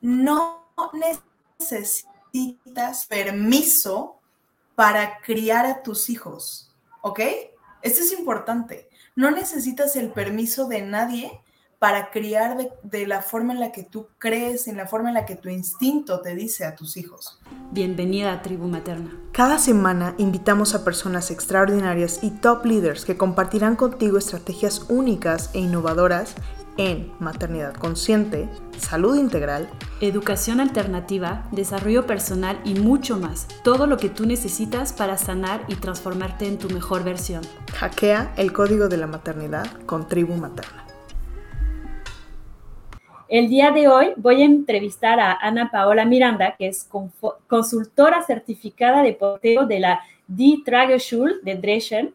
no necesitas permiso para criar a tus hijos, ¿ok? Esto es importante. No necesitas el permiso de nadie para criar de, la forma en la que tú crees, en la forma en la que tu instinto te dice a tus hijos. Bienvenida a Tribu Materna. Cada semana invitamos a personas extraordinarias y top leaders que compartirán contigo estrategias únicas e innovadoras en maternidad consciente, salud integral, educación alternativa, desarrollo personal y mucho más. Todo lo que tú necesitas para sanar y transformarte en tu mejor versión. Hackea el código de la maternidad con Tribu Materna. El día de hoy voy a entrevistar a Ana Paola Miranda, que es consultora certificada de porteo de la Die Trageschule de Dresden,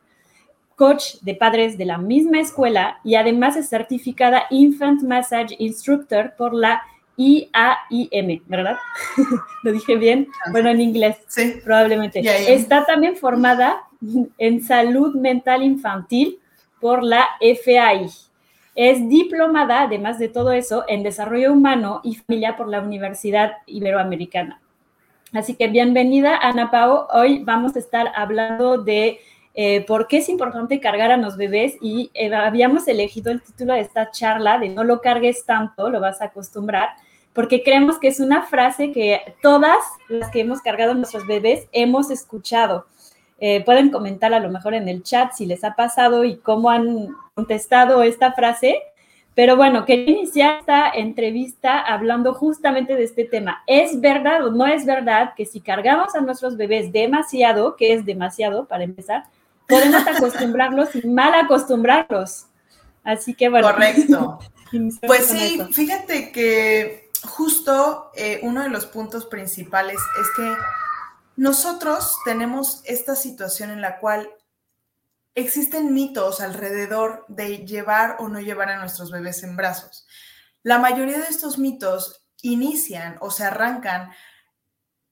coach de padres de la misma escuela y además es certificada Infant Massage Instructor por la IAIM, ¿verdad? ¿Lo dije bien? Bueno, en inglés, sí. probablemente. Está también formada en salud mental infantil por la FAI. Es diplomada, además de todo eso, en desarrollo humano y familia por la Universidad Iberoamericana. Así que bienvenida, Ana Pao. Hoy vamos a estar hablando de eh, por qué es importante cargar a los bebés y eh, habíamos elegido el título de esta charla de no lo cargues tanto, lo vas a acostumbrar, porque creemos que es una frase que todas las que hemos cargado a nuestros bebés hemos escuchado. Eh, pueden comentar a lo mejor en el chat si les ha pasado y cómo han contestado esta frase. Pero bueno, quería iniciar esta entrevista hablando justamente de este tema. ¿Es verdad o no es verdad que si cargamos a nuestros bebés demasiado, que es demasiado para empezar, podemos acostumbrarlos y mal acostumbrarlos? Así que bueno. Correcto. pues sí, fíjate que justo eh, uno de los puntos principales es que nosotros tenemos esta situación en la cual existen mitos alrededor de llevar o no llevar a nuestros bebés en brazos. La mayoría de estos mitos inician o se arrancan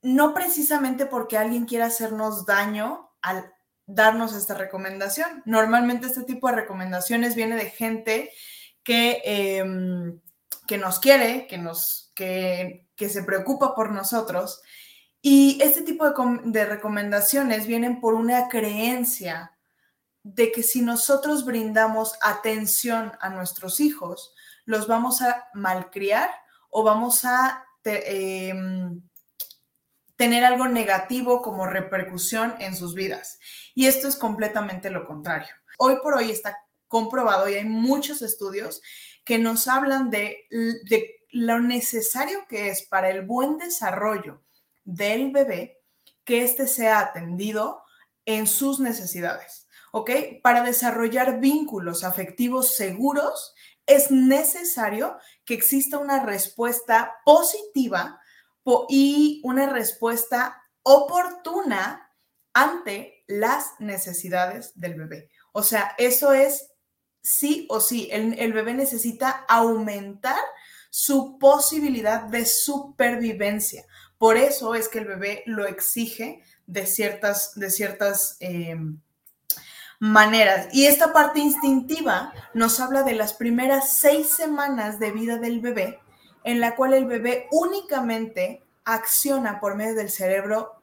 no precisamente porque alguien quiera hacernos daño al darnos esta recomendación. Normalmente este tipo de recomendaciones viene de gente que, em, que nos quiere, que, nos, que, que se preocupa por nosotros y este tipo de, recomendaciones vienen por una creencia de que si nosotros brindamos atención a nuestros hijos, los vamos a malcriar o vamos a em, tener algo negativo como repercusión en sus vidas. Y esto es completamente lo contrario. Hoy por hoy está comprobado y hay muchos estudios que nos hablan de, lo necesario que es para el buen desarrollo del bebé que éste sea atendido en sus necesidades, ¿ok? Para desarrollar vínculos afectivos seguros es necesario que exista una respuesta positiva y una respuesta oportuna ante las necesidades del bebé. O sea, eso es sí o sí. El, el, bebé necesita aumentar su posibilidad de supervivencia. Por eso es que el bebé lo exige de ciertas, de ciertas em, maneras. Y esta parte instintiva nos habla de las primeras seis semanas de vida del bebé, en la cual el bebé únicamente acciona por medio del cerebro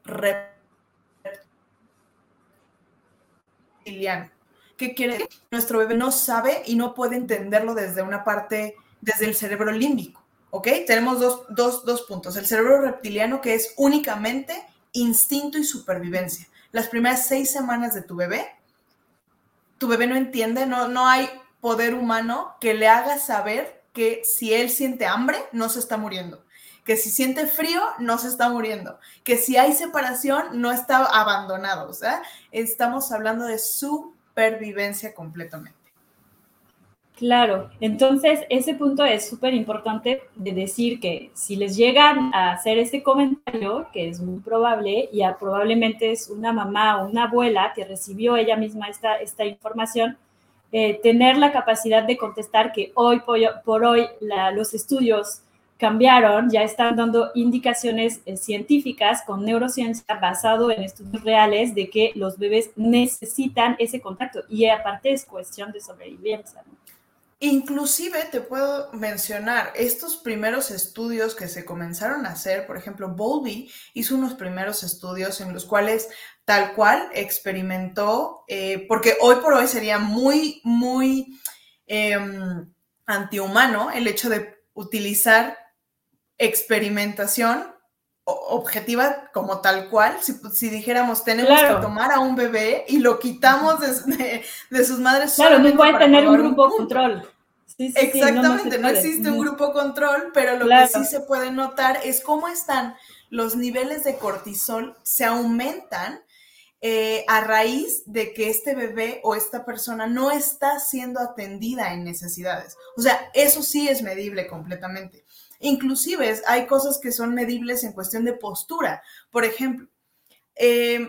reptiliano. ¿Qué quiere decir? Nuestro bebé no sabe y no puede entenderlo desde una parte, desde el cerebro límbico. ¿ok? Tenemos dos, puntos. El cerebro reptiliano que es únicamente instinto y supervivencia. Las primeras seis semanas de tu bebé, tu bebé no entiende, no, no hay poder humano que le haga saber que si él siente hambre, no se está muriendo. Que si siente frío, no se está muriendo. Que si hay separación, no está abandonado. O sea, estamos hablando de supervivencia completamente. Claro, entonces ese punto es súper importante de decir que si les llegan a hacer ese comentario, que es muy probable, y probablemente es una mamá o una abuela que recibió ella misma esta, esta información, eh, tener la capacidad de contestar que hoy por, hoy los estudios cambiaron, ya están dando indicaciones eh, científicas con neurociencia basado en estudios reales de que los bebés necesitan ese contacto y aparte es cuestión de sobrevivencia. ¿no? Inclusive te puedo mencionar estos primeros estudios que se comenzaron a hacer, por ejemplo, Bowlby hizo unos primeros estudios en los cuales tal cual experimentó, eh, porque hoy por hoy sería muy, muy em, antihumano el hecho de utilizar experimentación objetiva como tal cual, si, dijéramos tenemos que tomar a un bebé y lo quitamos de, sus madres. Claro, no puede tener un grupo control. Exactamente, no, existe un grupo control, pero lo que sí se puede notar es cómo están los niveles de cortisol, se aumentan eh, a raíz de que este bebé o esta persona no está siendo atendida en necesidades. O sea, eso sí es medible completamente. Inclusive hay cosas que son medibles en cuestión de postura. Por ejemplo, eh,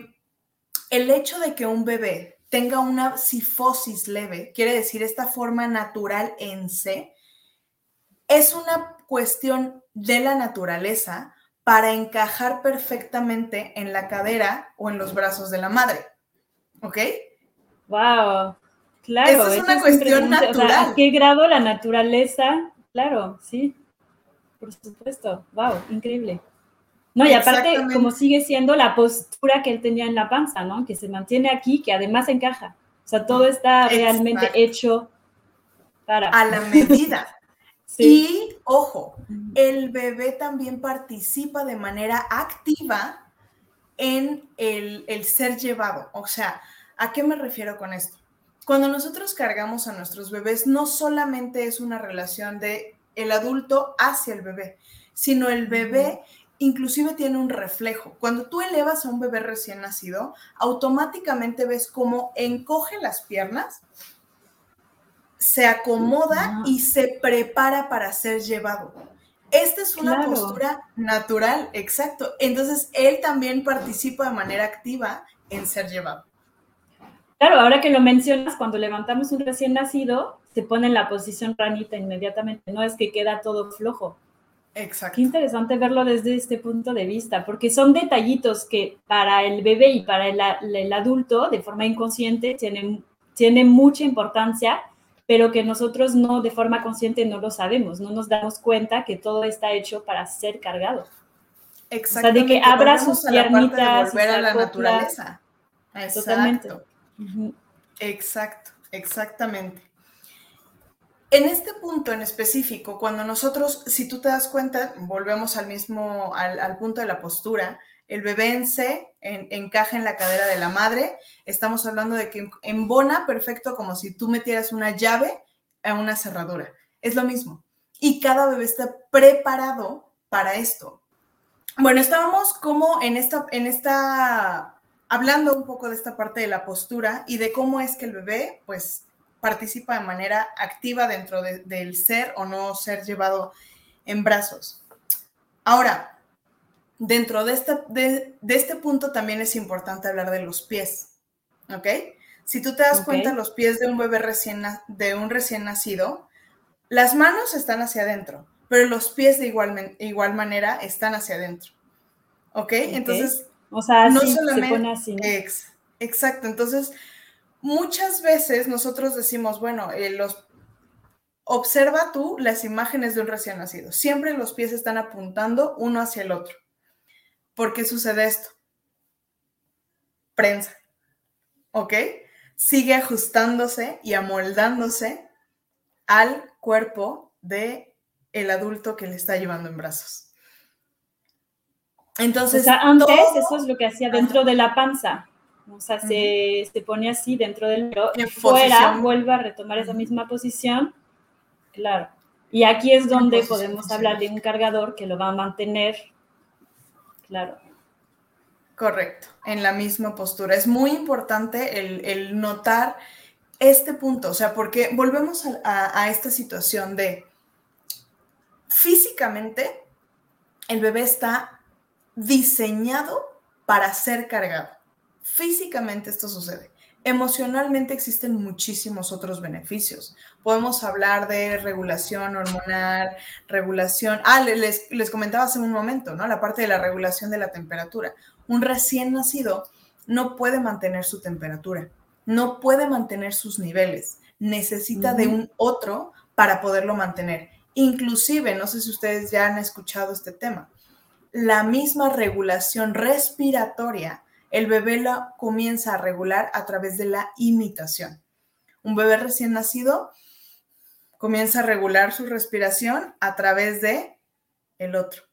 el hecho de que un bebé tenga una sifosis leve, quiere decir esta forma natural en C, es una cuestión de la naturaleza para encajar perfectamente en la cadera o en los brazos de la madre. ¿Ok? Wow. Claro. Esa es una cuestión natural. ¿A qué grado la naturaleza? Claro, sí. Por supuesto. Wow, increíble. No, y aparte, como sigue siendo la postura que él tenía en la panza, ¿no? Que se mantiene aquí, que además encaja. O sea, todo está realmente hecho para. A la medida. Y, ojo, el bebé también participa de manera activa en el, el ser llevado. O sea, ¿a qué me refiero con esto? Cuando nosotros cargamos a nuestros bebés, no solamente es una relación de el adulto hacia el bebé, sino el bebé inclusive tiene un reflejo. Cuando tú elevas a un bebé recién nacido, automáticamente ves cómo encoge las piernas, se acomoda y se prepara para ser llevado. Esta es una postura natural, exacto. Entonces, él también participa de manera activa en ser llevado. Claro, ahora que lo mencionas, cuando levantamos un recién nacido, se pone en la posición ranita inmediatamente, no es que queda todo flojo. Exacto. Qué interesante verlo desde este punto de vista, porque son detallitos que para el bebé y para el, adulto, de forma inconsciente, tienen, tienen mucha importancia, pero que nosotros no, de forma consciente, no lo sabemos, no nos damos cuenta que todo está hecho para ser cargado. Exacto. O sea, de que abra sus piernitas. volver a la naturaleza. Exacto. Totalmente. Exacto, exactamente. En este punto en específico, cuando nosotros, si tú te das cuenta, volvemos al mismo, al, punto de la postura, el bebé en C encaja en la cadera de la madre, estamos hablando de que embona perfecto como si tú metieras una llave a una cerradura. Es lo mismo. Y cada bebé está preparado para esto. Bueno, estábamos como en esta, en esta, hablando un poco de esta parte de la postura y de cómo es que el bebé, pues, participa de manera activa dentro del ser o no ser llevado en brazos. Ahora, dentro de este, de, este punto también es importante hablar de los pies, ¿ok? Si tú te das cuenta, los pies de un bebé recién, de un recién nacido, las manos están hacia adentro, pero los pies de igual, igual manera están hacia adentro, ¿ok? Entonces, o sea, no solamente, se pone así. exacto, entonces muchas veces nosotros decimos, bueno, eh, los, observa tú las imágenes de un recién nacido. Siempre los pies están apuntando uno hacia el otro. ¿Por qué sucede esto? Prensa. ¿Ok? Sigue ajustándose y amoldándose al cuerpo de el adulto que le está llevando en brazos. Entonces, antes eso es lo que hacía dentro de la panza. O sea, se, pone así dentro del y fuera vuelve a retomar esa misma posición. Claro. Y aquí es donde podemos hablar de un cargador que lo va a mantener. Claro. Correcto, en la misma postura. Es muy importante el, notar este punto, o sea, porque volvemos a esta situación de físicamente el bebé está diseñado para ser cargado. Físicamente esto sucede. Emocionalmente existen muchísimos otros beneficios. Podemos hablar de regulación hormonal, regulación. Ah, les, les comentaba hace un momento, ¿no? La parte de la regulación de la temperatura. Un recién nacido no puede mantener su temperatura, no puede mantener sus niveles. Necesita de un otro para poderlo mantener. Inclusive, no sé si ustedes ya han escuchado este tema, la misma regulación respiratoria, el bebé la comienza a regular a través de la imitación. Un bebé recién nacido comienza a regular su respiración a través de el otro.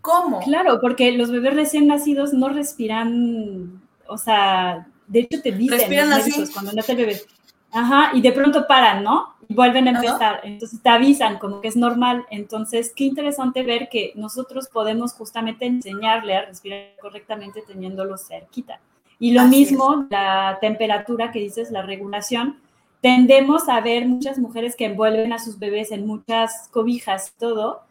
¿Cómo? Claro, porque los bebés recién nacidos no respiran, o sea, de hecho te dicen respiran así. cuando nace el bebé. Ajá, y de pronto paran, ¿no? Y vuelven a empezar. Entonces te avisan como que es normal. Entonces, qué interesante ver que nosotros podemos justamente enseñarle a respirar correctamente teniéndolo cerquita. Y lo mismo, la temperatura que dices, la regulación, tendemos a ver muchas mujeres que envuelven a sus bebés en muchas cobijas, todo,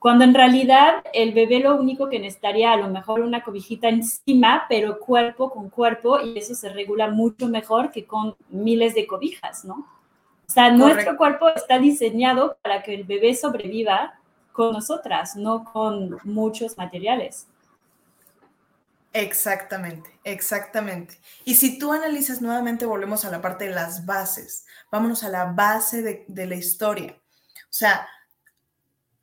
cuando en realidad el bebé lo único que necesitaría a lo mejor una cobijita encima, pero cuerpo con cuerpo, y eso se regula mucho mejor que con miles de cobijas, ¿no? O sea, nuestro cuerpo está diseñado para que el bebé sobreviva con nosotras, no con muchos materiales. Exactamente, exactamente. Y si tú analizas nuevamente, volvemos a la parte de las bases, vámonos a la base de, la historia. O sea,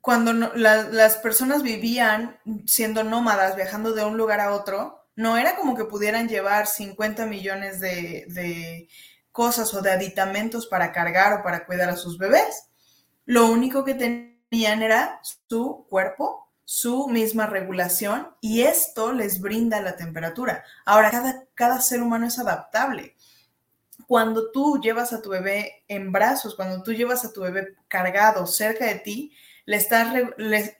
cuando las personas vivían siendo nómadas, viajando de un lugar a otro, no era como que pudieran llevar 50 millones de, de cosas o de aditamentos para cargar o para cuidar a sus bebés. Lo único que tenían era su cuerpo su misma regulación y esto les brinda la temperatura. Ahora, cada, cada ser humano es adaptable. Cuando tú llevas a tu bebé en brazos, cuando tú llevas a tu bebé cargado cerca de ti, le, estás,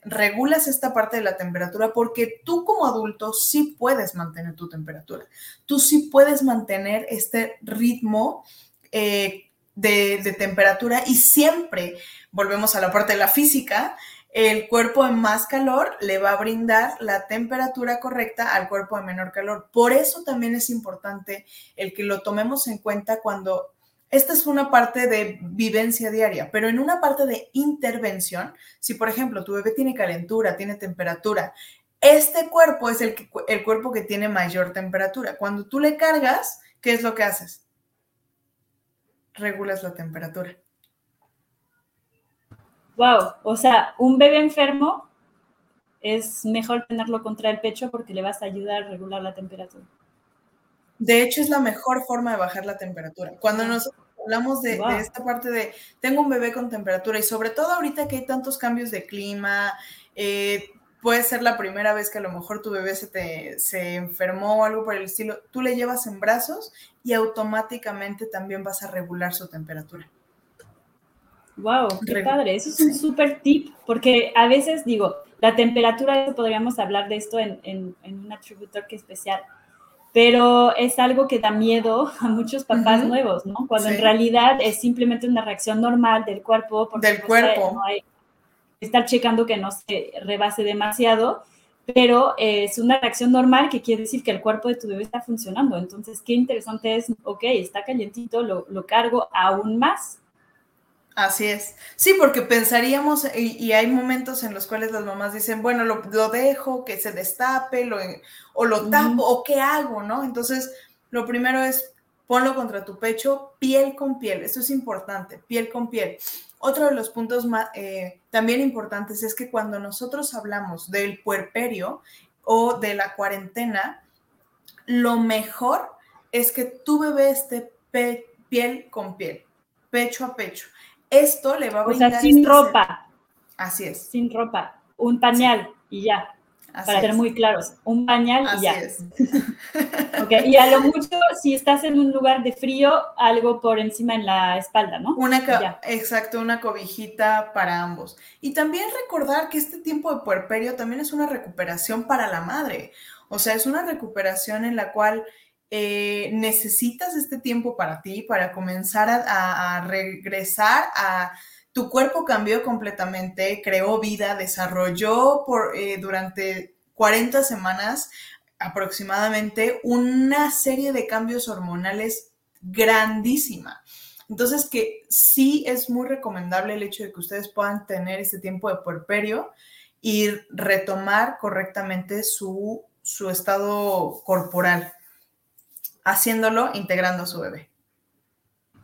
regulas esta parte de la temperatura porque tú como adulto sí puedes mantener tu temperatura. Tú sí puedes mantener este ritmo eh, de, de temperatura y siempre, volvemos a la parte de la física, el cuerpo en más calor le va a brindar la temperatura correcta al cuerpo de menor calor. Por eso también es importante el que lo tomemos en cuenta cuando esta es una parte de vivencia diaria, pero en una parte de intervención, si por ejemplo tu bebé tiene calentura, tiene temperatura, este cuerpo es el, el cuerpo que tiene mayor temperatura. Cuando tú le cargas, ¿qué es lo que haces? Regulas la temperatura. Wow, o sea, un bebé enfermo es mejor tenerlo contra el pecho porque le vas a ayudar a regular la temperatura. De hecho, es la mejor forma de bajar la temperatura. Cuando nosotros hablamos de, esta parte de tengo un bebé con temperatura y sobre todo ahorita que hay tantos cambios de clima, eh, puede ser la primera vez que a lo mejor tu bebé se, te, se enfermó o algo por el estilo, tú le llevas en brazos y automáticamente también vas a regular su temperatura. Wow, qué padre. Eso es un súper tip, porque a veces digo, la temperatura, podríamos hablar de esto en, en, un atributor que especial, pero es algo que da miedo a muchos papás nuevos, ¿no? Cuando en realidad es simplemente una reacción normal del cuerpo. Porque del cuerpo. No hay estar checando que no se rebase demasiado, pero es una reacción normal que quiere decir que el cuerpo de tu bebé está funcionando. Entonces, qué interesante es, ok, está calientito, lo, lo cargo aún más Así es. Sí, porque pensaríamos, y, hay momentos en los cuales las mamás dicen, bueno, lo, dejo, que se destape, lo, o lo tapo, o qué hago, ¿no? Entonces, lo primero es ponlo contra tu pecho, piel con piel. Eso es importante, piel con piel. Otro de los puntos más, eh, también importantes es que cuando nosotros hablamos del puerperio o de la cuarentena, lo mejor es que tu bebé esté piel con piel, pecho a pecho. Esto le va a brindar. O sea, sin ropa. Así es. Sin ropa. Un pañal y ya. para ser muy claros. Un pañal y ya. Es. okay. Y a lo mucho, si estás en un lugar de frío, algo por encima en la espalda, ¿no? Una exacto, una cobijita para ambos. Y también recordar que este tiempo de puerperio también es una recuperación para la madre. O sea, es una recuperación en la cual eh, necesitas este tiempo para ti, para comenzar a, regresar a... Tu cuerpo cambió completamente, creó vida, desarrolló por, eh, durante 40 semanas aproximadamente una serie de cambios hormonales grandísima. Entonces, que sí es muy recomendable el hecho de que ustedes puedan tener este tiempo de puerperio y retomar correctamente su, su estado corporal haciéndolo integrando a su bebé.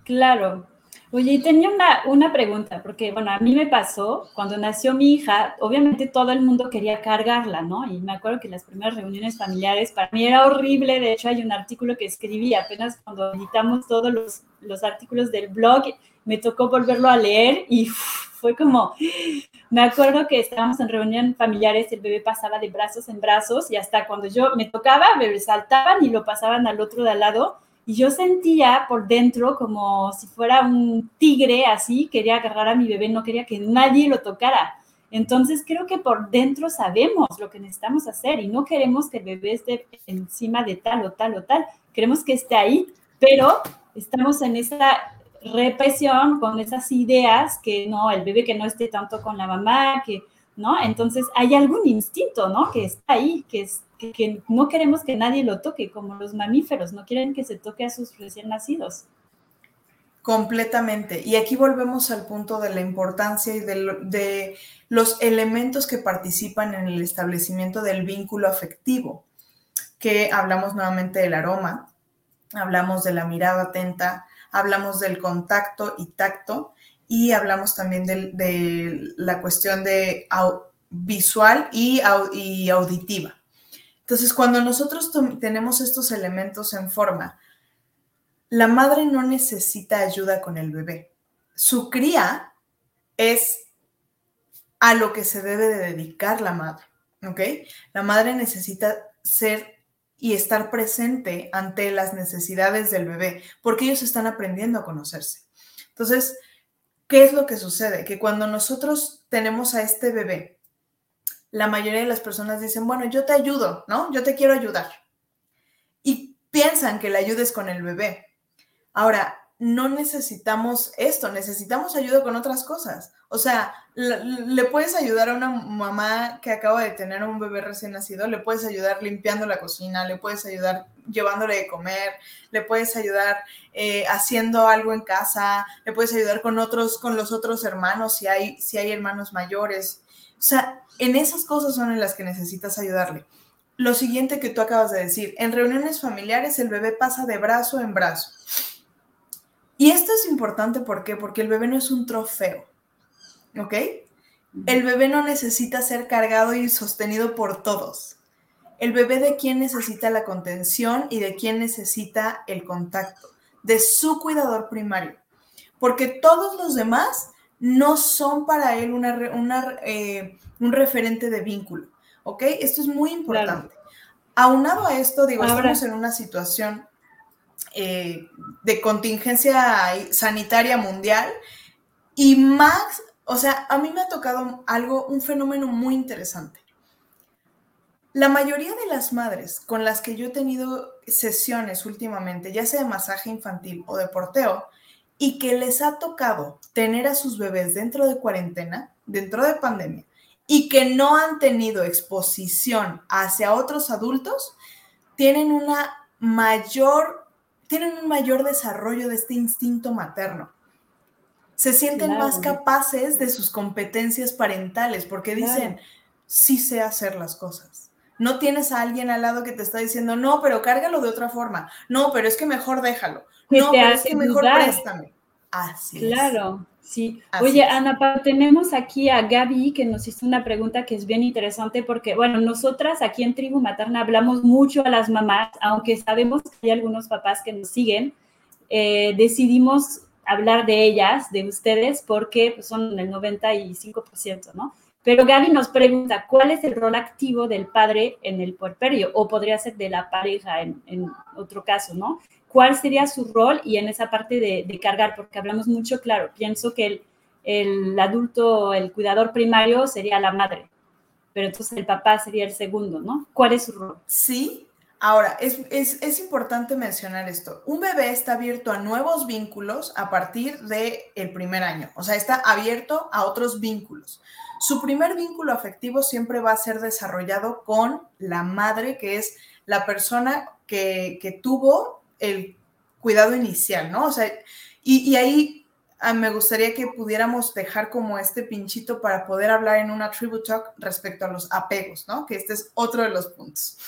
Claro. Oye, tenía una, una pregunta, porque bueno, a mí me pasó, cuando nació mi hija, obviamente todo el mundo quería cargarla, ¿no? Y me acuerdo que las primeras reuniones familiares para mí era horrible, de hecho hay un artículo que escribí apenas cuando editamos todos los, los artículos del blog, me tocó volverlo a leer y fue como, me acuerdo que estábamos en reunión familiares, el bebé pasaba de brazos en brazos y hasta cuando yo me tocaba, me saltaban y lo pasaban al otro de al lado y yo sentía por dentro como si fuera un tigre así, quería agarrar a mi bebé, no quería que nadie lo tocara. Entonces creo que por dentro sabemos lo que necesitamos hacer y no queremos que el bebé esté encima de tal o tal o tal, queremos que esté ahí, pero estamos en esa represión con esas ideas que no, el bebé que no esté tanto con la mamá, que ¿no? Entonces hay algún instinto, ¿no? Que está ahí, que es que, no queremos que nadie lo toque, como los mamíferos, no quieren que se toque a sus recién nacidos. Completamente. Y aquí volvemos al punto de la importancia y de, de, los elementos que participan en el establecimiento del vínculo afectivo, que hablamos nuevamente del aroma, hablamos de la mirada atenta, hablamos del contacto y tacto, y hablamos también de, la cuestión de visual y auditiva. Entonces, cuando nosotros tenemos estos elementos en forma, la madre no necesita ayuda con el bebé. Su cría es a lo que se debe de dedicar la madre, ¿ok? La madre necesita ser y estar presente ante las necesidades del bebé, porque ellos están aprendiendo a conocerse. Entonces, ¿qué es lo que sucede? Que cuando nosotros tenemos a este bebé la mayoría de las personas dicen, bueno, yo te ayudo, ¿no? Yo te quiero ayudar. Y piensan que la ayudes con el bebé. Ahora, no necesitamos esto, necesitamos ayuda con otras cosas. O sea, le, puedes ayudar a una mamá que acaba de tener un bebé recién nacido, le puedes ayudar limpiando la cocina, le puedes ayudar llevándole de comer, le puedes ayudar eh, haciendo algo en casa, le puedes ayudar con otros, con los otros hermanos, si hay, si hay hermanos mayores. O sea, en esas cosas son en las que necesitas ayudarle. Lo siguiente que tú acabas de decir, en reuniones familiares el bebé pasa de brazo en brazo. Y esto es importante ¿por qué? porque el bebé no es un trofeo, ¿ok? El bebé no necesita ser cargado y sostenido por todos. El bebé de quién necesita la contención y de quién necesita el contacto, de su cuidador primario. Porque todos los demás no son para él una, eh, un referente de vínculo. ¿Ok? Esto es muy importante. Aunado a esto, digo, estamos en una situación eh, de contingencia sanitaria mundial y más, o sea, a mí me ha tocado algo, un fenómeno muy interesante. La mayoría de las madres con las que yo he tenido sesiones últimamente, ya sea de masaje infantil o de porteo, y que les ha tocado tener a sus bebés dentro de cuarentena, dentro de pandemia, y que no han tenido exposición hacia otros adultos, tienen una mayor, tienen un mayor desarrollo de este instinto materno. Se sienten más capaces de sus competencias parentales porque dicen, sí sé hacer las cosas. No tienes a alguien al lado que te está diciendo, no, pero cárgalo de otra forma. No, pero es que mejor déjalo. No, pero es que mejor préstame. Así claro, sí. Oye, Ana, tenemos aquí a Gaby que nos hizo una pregunta que es bien interesante porque, bueno, nosotras aquí en Tribu Materna hablamos mucho a las mamás, aunque sabemos que hay algunos papás que nos siguen, eh, decidimos hablar de ellas, de ustedes, porque pues, son el 95%, ¿no? Pero Gaby nos pregunta, ¿cuál es el rol activo del padre en el puerperio? O podría ser de la pareja en, en otro caso, ¿no? ¿Cuál sería su rol? Y en esa parte de, cargar, porque hablamos mucho, claro, pienso que el, el, adulto, el cuidador primario sería la madre, pero entonces el papá sería el segundo, ¿no? ¿Cuál es su rol? Sí, Ahora, es, es, es, importante mencionar esto. Un bebé está abierto a nuevos vínculos a partir del el primer año, o sea, está abierto a otros vínculos. Su primer vínculo afectivo siempre va a ser desarrollado con la madre, que es la persona que, que tuvo el cuidado inicial, ¿no? O sea, y, ahí ah, me gustaría que pudiéramos dejar como este pinchito para poder hablar en una tribute talk respecto a los apegos, ¿no? Que este es otro de los puntos.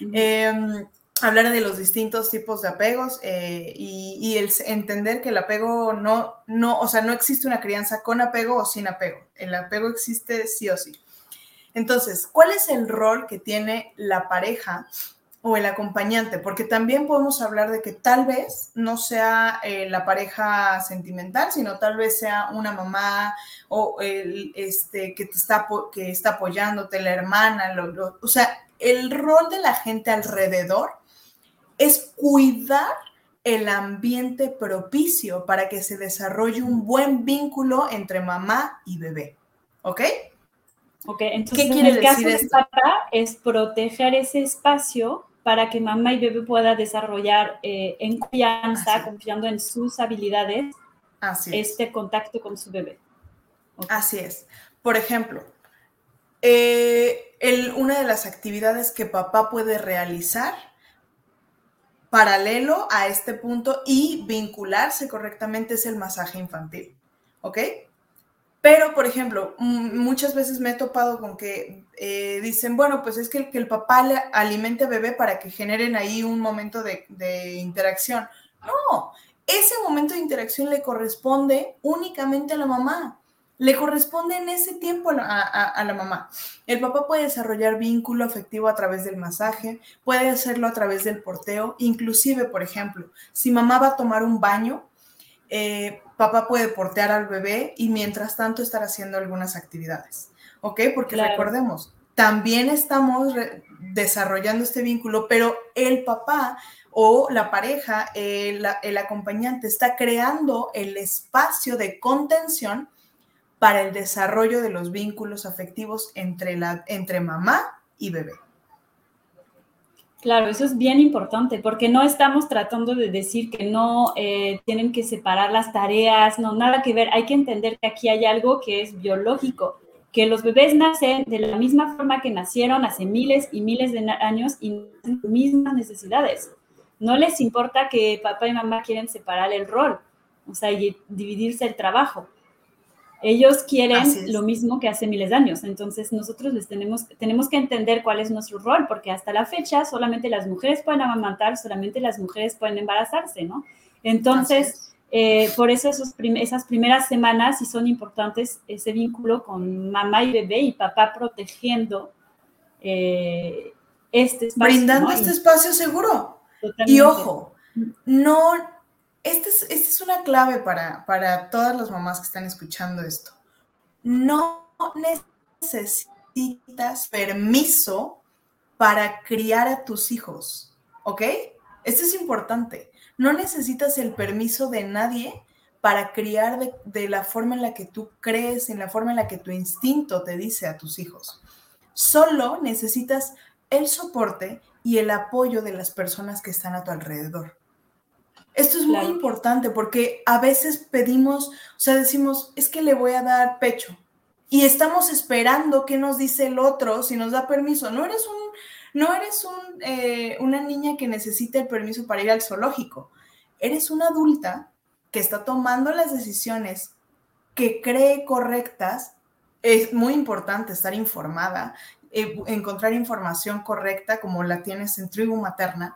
Em, hablar de los distintos tipos de apegos eh, y, el entender que el apego no, no, o sea, no existe una crianza con apego o sin apego. El apego existe sí o sí. Entonces, ¿cuál es el rol que tiene la pareja o el acompañante? Porque también podemos hablar de que tal vez no sea eh, la pareja sentimental, sino tal vez sea una mamá o el, este, que, te está, que está apoyándote, la hermana, o sea, el rol de la gente alrededor es cuidar el ambiente propicio para que se desarrolle un buen vínculo entre mamá y bebé. ¿Ok? Ok, entonces en el caso de papá es proteger ese espacio para que mamá y bebé pueda desarrollar eh, en confianza, confiando en sus habilidades, este contacto con su bebé. Así es. Por ejemplo, eh, una de las actividades que papá puede realizar paralelo a este punto y vincularse correctamente es el masaje infantil, ¿ok? Pero, por ejemplo, muchas veces me he topado con que eh, dicen, bueno, pues es que el, papá le alimente a bebé para que generen ahí un momento de, de interacción. No, ese momento de interacción le corresponde únicamente a la mamá le corresponde en ese tiempo a, la mamá. El papá puede desarrollar vínculo afectivo a través del masaje, puede hacerlo a través del porteo, inclusive, por ejemplo, si mamá va a tomar un baño, eh, papá puede portear al bebé y mientras tanto estar haciendo algunas actividades, ¿ok? Porque recordemos, también estamos desarrollando este vínculo, pero el papá o la pareja, el, el acompañante está creando el espacio de contención para el desarrollo de los vínculos afectivos entre, la, entre mamá y bebé. Claro, eso es bien importante porque no estamos tratando de decir que no eh, tienen que separar las tareas, no, nada que ver. Hay que entender que aquí hay algo que es biológico, que los bebés nacen de la misma forma que nacieron hace miles y miles de años y tienen las mismas necesidades. No les importa que papá y mamá quieren separar el rol, o sea, y dividirse el trabajo. Ellos quieren lo mismo que hace miles de años, entonces nosotros les tenemos, tenemos que entender cuál es nuestro rol, porque hasta la fecha solamente las mujeres pueden amamantar, solamente las mujeres pueden embarazarse, ¿no? Entonces, eh, por eso esos esas primeras semanas sí son importantes, ese vínculo con mamá y bebé y papá protegiendo eh, este espacio. Brindando este espacio seguro. Y ojo, no esta es, una clave para, todas las mamás que están escuchando esto. No necesitas permiso para criar a tus hijos, ¿ok? Esto es importante. No necesitas el permiso de nadie para criar de, la forma en la que tú crees, en la forma en la que tu instinto te dice a tus hijos. Solo necesitas el soporte y el apoyo de las personas que están a tu alrededor. Esto es muy importante porque a veces pedimos, o sea, decimos, es que le voy a dar pecho y estamos esperando qué nos dice el otro si nos da permiso. No eres un, no eres un, eh, una niña que necesita el permiso para ir al zoológico. Eres una adulta que está tomando las decisiones que cree correctas. Es muy importante estar informada, eh, encontrar información correcta como la tienes en tribu materna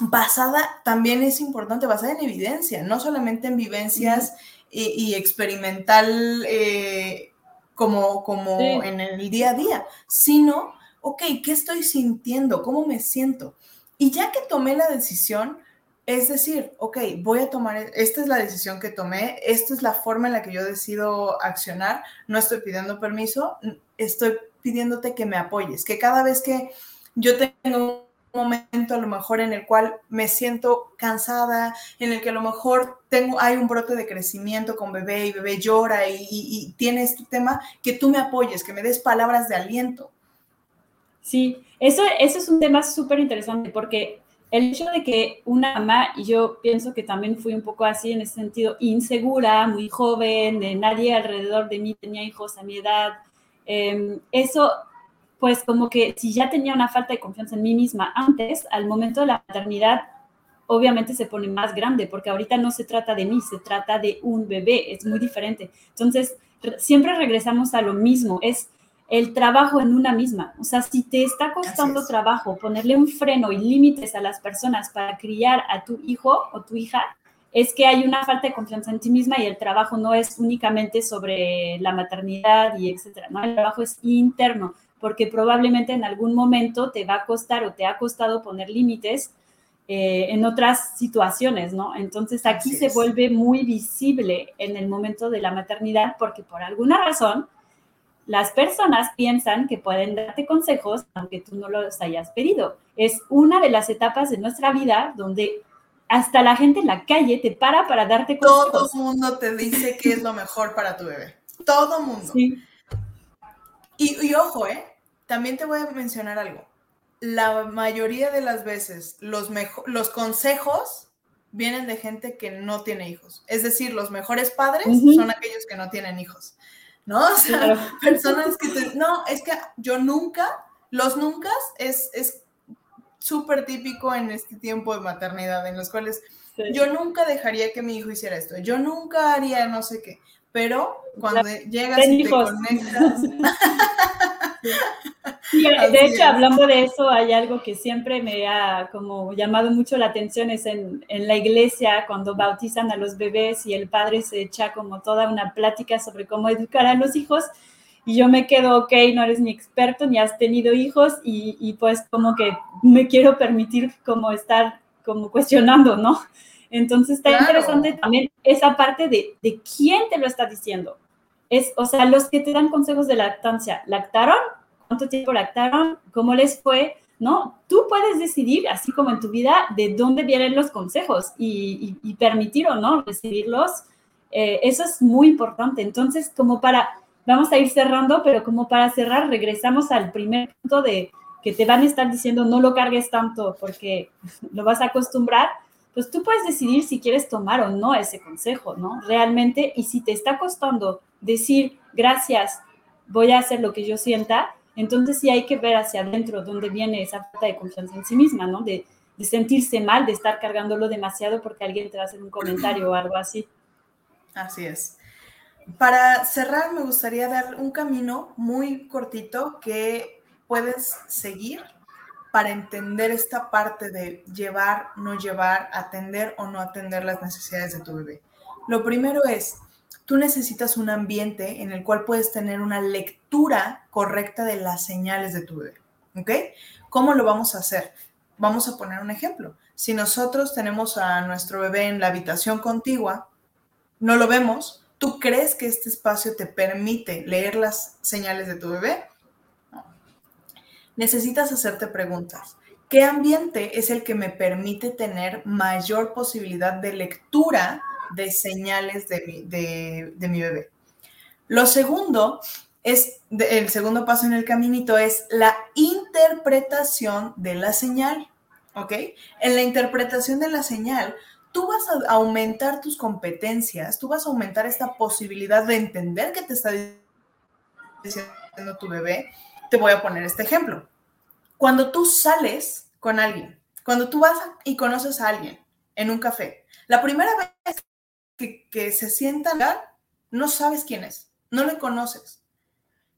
basada, también es importante, basada en evidencia, no solamente en vivencias y, experimental eh, como, como en el día a día, sino, ok, ¿qué estoy sintiendo? ¿Cómo me siento? Y ya que tomé la decisión, es decir, ok, voy a tomar, esta es la decisión que tomé, esta es la forma en la que yo decido accionar, no estoy pidiendo permiso, estoy pidiéndote que me apoyes, que cada vez que yo tengo momento a lo mejor en el cual me siento cansada, en el que a lo mejor tengo, hay un brote de crecimiento con bebé y bebé llora y, tiene este tema, que tú me apoyes, que me des palabras de aliento. Sí, eso, eso es un tema súper interesante porque el hecho de que una mamá, y yo pienso que también fui un poco así en ese sentido, insegura, muy joven, de nadie alrededor de mí tenía hijos a mi edad, em, eso pues como que si ya tenía una falta de confianza en mí misma antes, al momento de la maternidad, obviamente se pone más grande, porque ahorita no se trata de mí, se trata de un bebé, es muy diferente. Entonces, siempre regresamos a lo mismo, es el trabajo en una misma. O sea, si te está costando trabajo ponerle un freno y límites a las personas para criar a tu hijo o tu hija, es que hay una falta de confianza en ti misma y el trabajo no es únicamente sobre la maternidad y etcétera, ¿no? El trabajo es interno, porque probablemente en algún momento te va a costar o te ha costado poner límites eh, en otras situaciones, ¿no? Entonces aquí se vuelve muy visible en el momento de la maternidad porque por alguna razón las personas piensan que pueden darte consejos aunque tú no los hayas pedido. Es una de las etapas de nuestra vida donde hasta la gente en la calle te para para darte consejos. Todo el mundo te dice qué es lo mejor para tu bebé. Todo mundo. Sí. Y, y ojo, ¿eh? También te voy a mencionar algo la mayoría de las veces los, los consejos vienen de gente que no tiene hijos. Es decir, los mejores padres son aquellos que no tienen hijos, ¿no? O sea, personas que te, no, es que yo nunca, los nunca es súper típico en este tiempo de maternidad, en los cuales yo nunca dejaría que mi hijo hiciera esto, yo nunca haría no sé qué, pero cuando llegas y te conectas... de hecho, hablando de eso, hay algo que siempre me ha como llamado mucho la atención, es en, en, la iglesia, cuando bautizan a los bebés y el padre se echa como toda una plática sobre cómo educar a los hijos, y yo me quedo, ok, no eres ni experto, ni has tenido hijos, y, y pues como que me quiero permitir como estar como cuestionando, ¿no? Entonces está interesante también esa parte de, de quién te lo está diciendo. Es, o sea, los que te dan consejos de lactancia, ¿lactaron? ¿Cuánto tiempo lactaron? ¿Cómo les fue? ¿No? Tú puedes decidir, así como en tu vida, de dónde vienen los consejos y, permitir o no recibirlos. Eh, eso es muy importante. Entonces, como para, vamos a ir cerrando, pero como para cerrar, regresamos al primer punto de que te van a estar diciendo no lo cargues tanto porque lo vas a acostumbrar pues tú puedes decidir si quieres tomar o no ese consejo, ¿no? Realmente, y si te está costando decir gracias, voy a hacer lo que yo sienta, entonces sí hay que ver hacia adentro dónde viene esa falta de confianza en sí misma, ¿no? De, sentirse mal, de estar cargándolo demasiado porque alguien te va a hacer un comentario o algo así. Así es. Para cerrar, me gustaría dar un camino muy cortito que puedes seguir para entender esta parte de llevar, no llevar, atender o no atender las necesidades de tu bebé. Lo primero es, tú necesitas un ambiente en el cual puedes tener una lectura correcta de las señales de tu bebé. ¿Ok? ¿Cómo lo vamos a hacer? Vamos a poner un ejemplo. Si nosotros tenemos a nuestro bebé en la habitación contigua, no lo vemos, ¿tú crees que este espacio te permite leer las señales de tu bebé? Necesitas hacerte preguntas. ¿Qué ambiente es el que me permite tener mayor posibilidad de lectura de señales de mi, bebé? Lo segundo es, el segundo paso en el caminito es la interpretación de la señal, ¿ok? En la interpretación de la señal, tú vas a aumentar tus competencias, tú vas a aumentar esta posibilidad de entender qué te está diciendo tu bebé te voy a poner este ejemplo. Cuando tú sales con alguien, cuando tú vas y conoces a alguien en un café, la primera vez que, se sientan, no sabes quién es, no le conoces.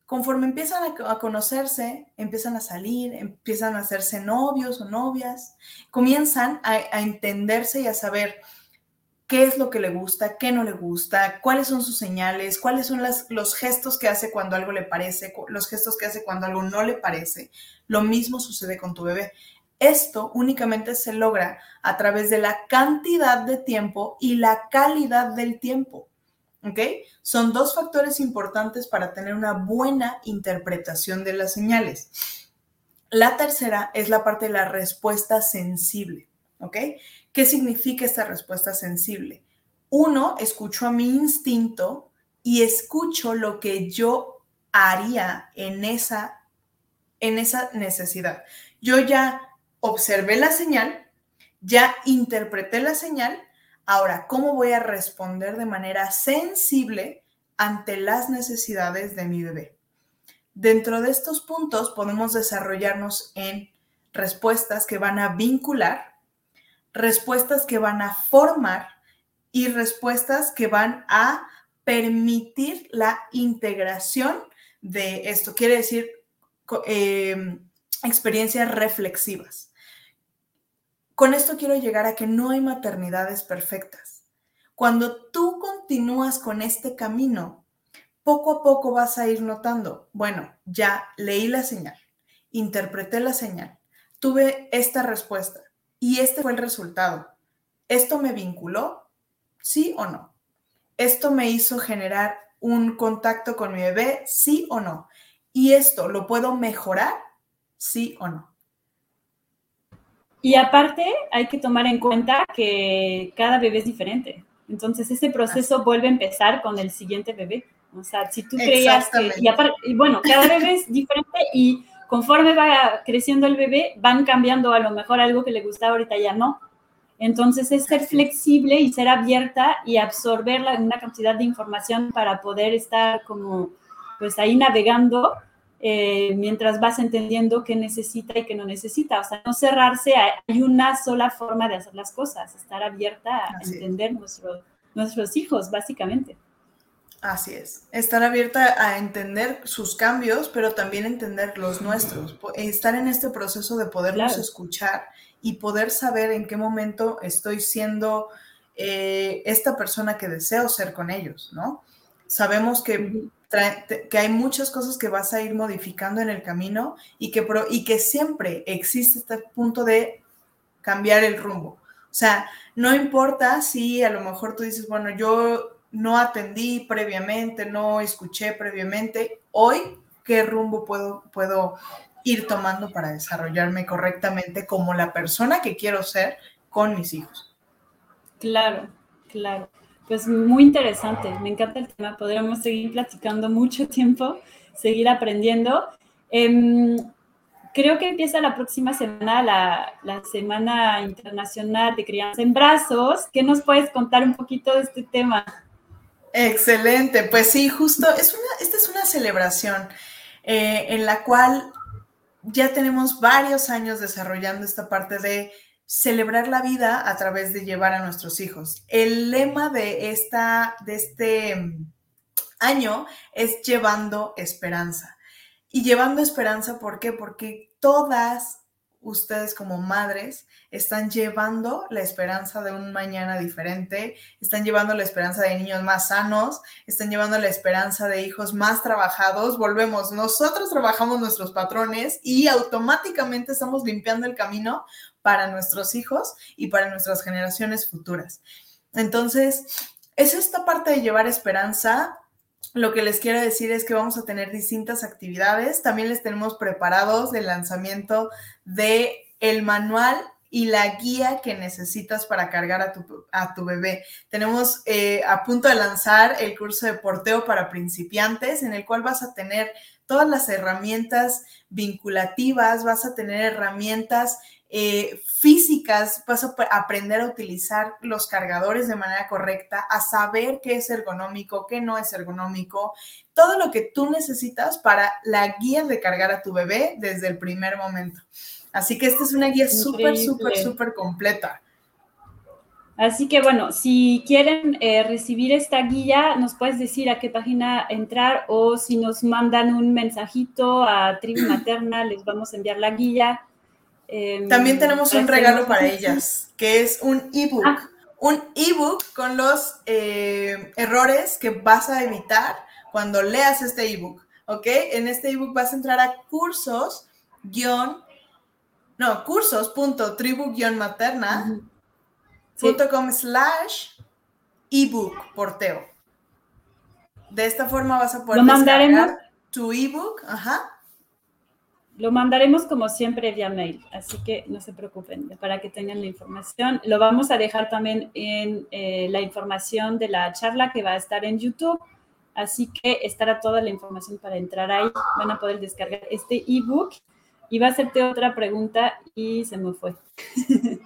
Conforme empiezan a, conocerse, empiezan a salir, empiezan a hacerse novios o novias, comienzan a, a entenderse y a saber, qué es lo que le gusta, qué no le gusta, cuáles son sus señales, cuáles son los gestos que hace cuando algo le parece, los gestos que hace cuando algo no le parece. Lo mismo sucede con tu bebé. Esto únicamente se logra a través de la cantidad de tiempo y la calidad del tiempo. ¿Ok? Son dos factores importantes para tener una buena interpretación de las señales. La tercera es la parte de la respuesta sensible. ¿Ok? ¿Qué significa esta respuesta sensible? Uno, escucho a mi instinto y escucho lo que yo haría en esa, en esa necesidad. Yo ya observé la señal, ya interpreté la señal, ahora, ¿cómo voy a responder de manera sensible ante las necesidades de mi bebé? Dentro de estos puntos podemos desarrollarnos en respuestas que van a vincular respuestas que van a formar y respuestas que van a permitir la integración de esto. Quiere decir em, experiencias reflexivas. Con esto quiero llegar a que no hay maternidades perfectas. Cuando tú continúas con este camino, poco a poco vas a ir notando, bueno, ya leí la señal, interpreté la señal, tuve esta respuesta y este fue el resultado. ¿Esto me vinculó? ¿Sí o no? ¿Esto me hizo generar un contacto con mi bebé? ¿Sí o no? ¿Y esto lo puedo mejorar? ¿Sí o no? Y aparte hay que tomar en cuenta que cada bebé es diferente. Entonces ese proceso vuelve a empezar con el siguiente bebé. O sea, si tú creías que... Y, y bueno, cada bebé es diferente y conforme va creciendo el bebé, van cambiando a lo mejor algo que le gustaba ahorita ya no. Entonces es ser flexible y ser abierta y absorber una cantidad de información para poder estar como pues ahí navegando eh, mientras vas entendiendo qué necesita y qué no necesita. O sea, no cerrarse, hay una sola forma de hacer las cosas, estar abierta a entender nuestros hijos, básicamente. Así es, estar abierta a entender sus cambios, pero también entender los nuestros, estar en este proceso de poderlos escuchar y poder saber en qué momento estoy siendo eh, esta persona que deseo ser con ellos, ¿no? Sabemos que, que hay muchas cosas que vas a ir modificando en el camino y que, y que siempre existe este punto de cambiar el rumbo. O sea, no importa si a lo mejor tú dices, bueno, yo no atendí previamente, no escuché previamente, hoy, ¿qué rumbo puedo, puedo ir tomando para desarrollarme correctamente como la persona que quiero ser con mis hijos? Claro, claro. Pues muy interesante, me encanta el tema, podríamos seguir platicando mucho tiempo, seguir aprendiendo. Em, creo que empieza la próxima semana la, la, Semana Internacional de Crianza en Brazos. ¿Qué nos puedes contar un poquito de este tema? Excelente, pues sí, justo, esta es una celebración eh, en la cual ya tenemos varios años desarrollando esta parte de celebrar la vida a través de llevar a nuestros hijos. El lema de, esta, de este año es llevando esperanza. Y llevando esperanza, ¿por qué? Porque todas ustedes como madres están llevando la esperanza de un mañana diferente, están llevando la esperanza de niños más sanos, están llevando la esperanza de hijos más trabajados. Volvemos, nosotros trabajamos nuestros patrones y automáticamente estamos limpiando el camino para nuestros hijos y para nuestras generaciones futuras. Entonces, es esta parte de llevar esperanza lo que les quiero decir es que vamos a tener distintas actividades. También les tenemos preparados el lanzamiento de el manual y la guía que necesitas para cargar a tu, a tu bebé. Tenemos eh, a punto de lanzar el curso de porteo para principiantes, en el cual vas a tener todas las herramientas vinculativas, vas a tener herramientas eh, físicas, vas a aprender a utilizar los cargadores de manera correcta, a saber qué es ergonómico, qué no es ergonómico, todo lo que tú necesitas para la guía de cargar a tu bebé desde el primer momento. Así que esta es una guía súper, súper, súper completa. Así que bueno, si quieren eh, recibir esta guía, nos puedes decir a qué página entrar o si nos mandan un mensajito a Tribu Materna, les vamos a enviar la guía Em, También tenemos un regalo para ellas, que es un ebook. Ah. Un ebook con los eh, errores que vas a evitar cuando leas este ebook. ¿Ok? En este ebook vas a entrar a cursos guion, no, cursos.tribu-materna.com slash ebook porteo. De esta forma vas a poder descargar tu ebook, ajá, lo mandaremos como siempre vía mail, así que no se preocupen para que tengan la información. Lo vamos a dejar también en eh, la información de la charla que va a estar en YouTube, así que estará toda la información para entrar ahí. Van a poder descargar este ebook va a hacerte otra pregunta y se me fue.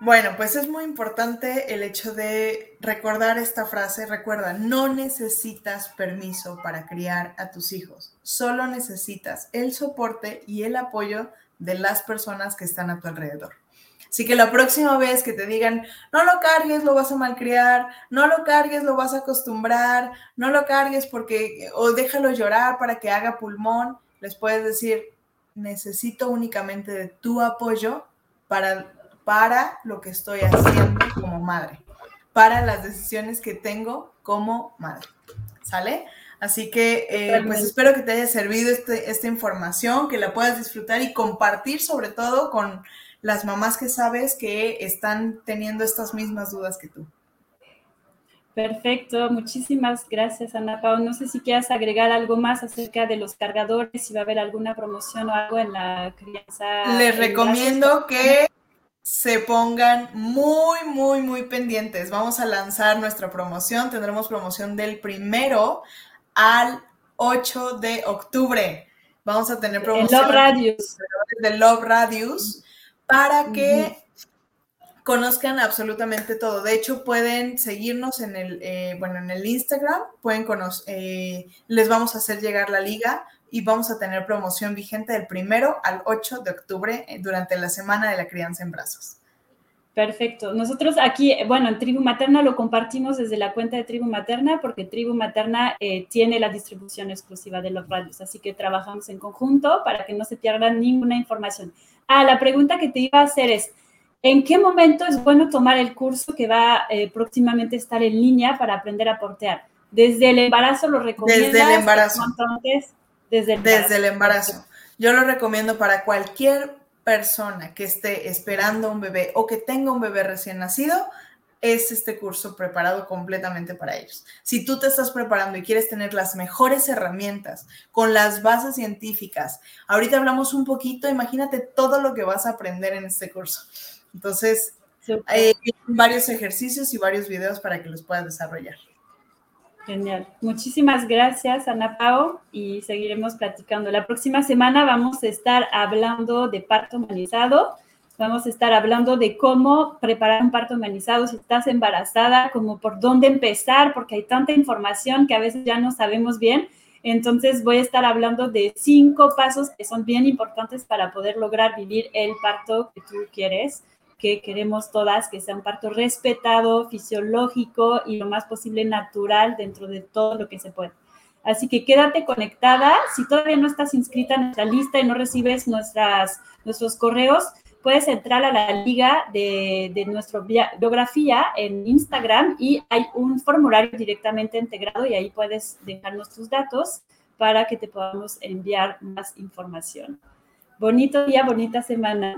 Bueno, pues es muy importante el hecho de recordar esta frase. Recuerda, no necesitas permiso para criar a tus hijos, solo necesitas el soporte y el apoyo de las personas que están a tu alrededor. Así que la próxima vez que te digan, no lo cargues, lo vas a malcriar, no lo cargues, lo vas a acostumbrar, no lo cargues porque, o déjalo llorar para que haga pulmón, les puedes decir, necesito únicamente de tu apoyo para, para lo que estoy haciendo como madre, para las decisiones que tengo como madre. ¿Sale? Así que eh, pues espero que te haya servido este, esta información, que la puedas disfrutar y compartir sobre todo con las mamás que sabes que están teniendo estas mismas dudas que tú. Perfecto, muchísimas gracias Ana Pau. No sé si quieras agregar algo más acerca de los cargadores, si va a haber alguna promoción o algo en la crianza. Les recomiendo que se pongan muy, muy, muy pendientes. Vamos a lanzar nuestra promoción. Tendremos promoción del primero al 8 de octubre. Vamos a tener promoción. Love Radius. De Love Radius para que conozcan absolutamente todo. De hecho, pueden seguirnos en el, eh, bueno, en el Instagram, pueden conocer, eh, les vamos a hacer llegar la liga y vamos a tener promoción vigente del primero al 8 de octubre eh, durante la semana de la crianza en brazos. Perfecto. Nosotros aquí, bueno, en Tribu Materna lo compartimos desde la cuenta de Tribu Materna porque Tribu Materna tiene la distribución exclusiva de los radios, así que trabajamos en conjunto para que no se pierda ninguna información. Ah, la pregunta que te iba a hacer es, ¿en qué momento es bueno tomar el curso que va eh, próximamente a estar en línea para aprender a portear? ¿Desde el embarazo lo recomiendas? Desde el embarazo. Desde el embarazo. Desde el embarazo. Yo lo recomiendo para cualquier persona que esté esperando un bebé o que tenga un bebé recién nacido, es este curso preparado completamente para ellos. Si tú te estás preparando y quieres tener las mejores herramientas con las bases científicas, ahorita hablamos un poquito, imagínate todo lo que vas a aprender en este curso. Entonces, hay varios ejercicios y varios videos para que los puedas desarrollar. Genial. Muchísimas gracias, Ana Pao, y seguiremos platicando. La próxima semana vamos a estar hablando de parto humanizado. Vamos a estar hablando de cómo preparar un parto humanizado si estás embarazada, como por dónde empezar, porque hay tanta información que a veces ya no sabemos bien. Entonces voy a estar hablando de cinco pasos que son bien importantes para poder lograr vivir el parto que tú quieres que queremos todas que sea un parto respetado, fisiológico y lo más posible natural dentro de todo lo que se puede. Así que quédate conectada. Si todavía no estás inscrita en nuestra lista y no recibes nuestras, nuestros correos, puedes entrar a la liga de, de nuestra biografía en Instagram y hay un formulario directamente integrado y ahí puedes dejarnos tus datos para que te podamos enviar más información. Bonito día, bonita semana.